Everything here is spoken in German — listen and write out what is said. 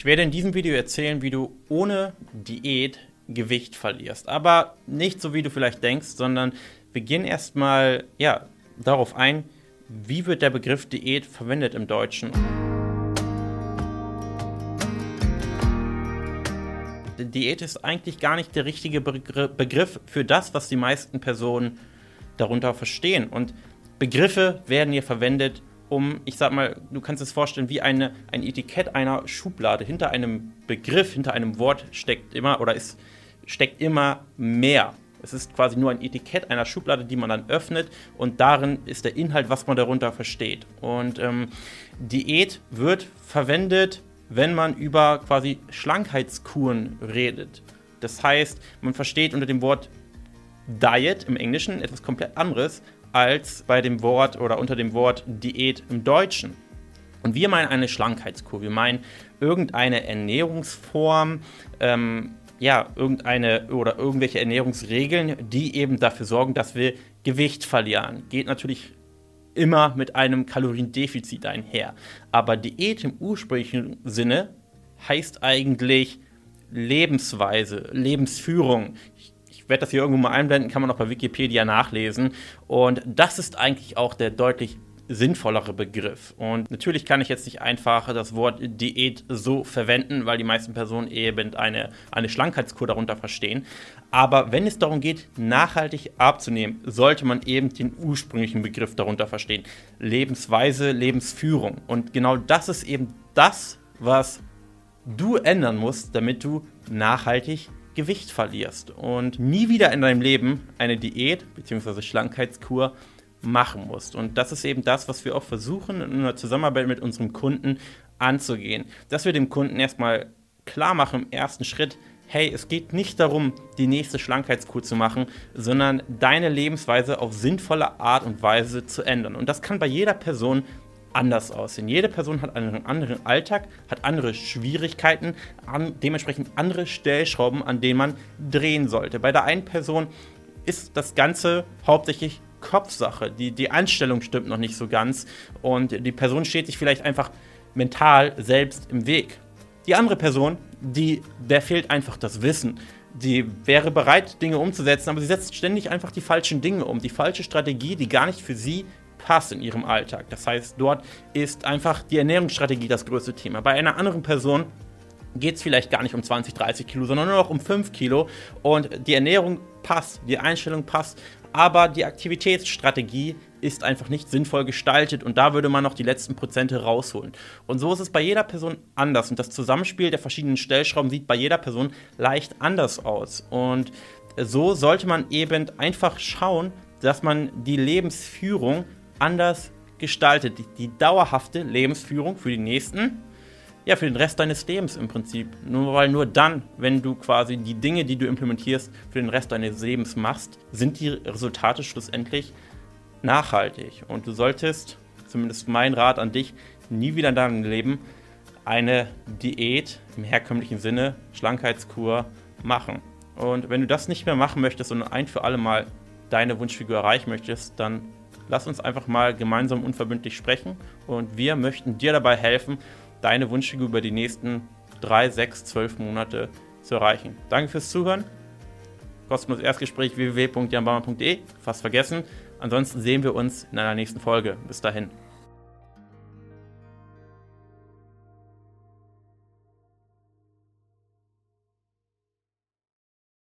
Ich werde in diesem Video erzählen, wie du ohne Diät Gewicht verlierst. Aber nicht so, wie du vielleicht denkst, sondern wir gehen erstmal ja, darauf ein, wie wird der Begriff Diät verwendet im Deutschen. Diät ist eigentlich gar nicht der richtige Begriff für das, was die meisten Personen darunter verstehen. Und Begriffe werden hier verwendet, um, ich sag mal, du kannst es vorstellen, wie eine, ein Etikett einer Schublade. Hinter einem Begriff, hinter einem Wort steckt immer oder ist, steckt immer mehr. Es ist quasi nur ein Etikett einer Schublade, die man dann öffnet und darin ist der Inhalt, was man darunter versteht. Und ähm, Diät wird verwendet, wenn man über quasi Schlankheitskuren redet. Das heißt, man versteht unter dem Wort Diet im Englischen etwas komplett anderes als bei dem Wort oder unter dem Wort Diät im Deutschen. Und wir meinen eine Schlankheitskur. Wir meinen irgendeine Ernährungsform, ähm, ja, irgendeine oder irgendwelche Ernährungsregeln, die eben dafür sorgen, dass wir Gewicht verlieren. Geht natürlich immer mit einem Kaloriendefizit einher. Aber Diät im ursprünglichen Sinne heißt eigentlich Lebensweise, Lebensführung. Ich, ich werde das hier irgendwo mal einblenden, kann man auch bei Wikipedia nachlesen. Und das ist eigentlich auch der deutlich sinnvollere Begriff. Und natürlich kann ich jetzt nicht einfach das Wort Diät so verwenden, weil die meisten Personen eben eine, eine Schlankheitskur darunter verstehen. Aber wenn es darum geht, nachhaltig abzunehmen, sollte man eben den ursprünglichen Begriff darunter verstehen. Lebensweise, Lebensführung. Und genau das ist eben das, was du ändern musst, damit du nachhaltig Gewicht verlierst und nie wieder in deinem Leben eine Diät bzw. Schlankheitskur machen musst. Und das ist eben das, was wir auch versuchen in einer Zusammenarbeit mit unserem Kunden anzugehen. Dass wir dem Kunden erstmal klar machen im ersten Schritt, hey, es geht nicht darum, die nächste Schlankheitskur zu machen, sondern deine Lebensweise auf sinnvolle Art und Weise zu ändern. Und das kann bei jeder Person anders aussehen. Jede Person hat einen anderen Alltag, hat andere Schwierigkeiten, an, dementsprechend andere Stellschrauben, an denen man drehen sollte. Bei der einen Person ist das Ganze hauptsächlich Kopfsache. Die, die Einstellung stimmt noch nicht so ganz und die Person steht sich vielleicht einfach mental selbst im Weg. Die andere Person, die, der fehlt einfach das Wissen. Die wäre bereit, Dinge umzusetzen, aber sie setzt ständig einfach die falschen Dinge um, die falsche Strategie, die gar nicht für sie passt in ihrem Alltag. Das heißt, dort ist einfach die Ernährungsstrategie das größte Thema. Bei einer anderen Person geht es vielleicht gar nicht um 20, 30 Kilo, sondern nur noch um 5 Kilo. Und die Ernährung passt, die Einstellung passt, aber die Aktivitätsstrategie ist einfach nicht sinnvoll gestaltet und da würde man noch die letzten Prozente rausholen. Und so ist es bei jeder Person anders und das Zusammenspiel der verschiedenen Stellschrauben sieht bei jeder Person leicht anders aus. Und so sollte man eben einfach schauen, dass man die Lebensführung anders gestaltet, die, die dauerhafte Lebensführung für die nächsten ja, für den Rest deines Lebens im Prinzip. Nur weil nur dann, wenn du quasi die Dinge, die du implementierst, für den Rest deines Lebens machst, sind die Resultate schlussendlich nachhaltig. Und du solltest, zumindest mein Rat an dich, nie wieder in deinem Leben eine Diät im herkömmlichen Sinne, Schlankheitskur machen. Und wenn du das nicht mehr machen möchtest und ein für alle Mal deine Wunschfigur erreichen möchtest, dann lass uns einfach mal gemeinsam unverbindlich sprechen und wir möchten dir dabei helfen, deine Wunschfigur über die nächsten drei, sechs, zwölf Monate zu erreichen. Danke fürs Zuhören. Kostenloses Erstgespräch www.janbaumann.de. Fast vergessen. Ansonsten sehen wir uns in einer nächsten Folge. Bis dahin.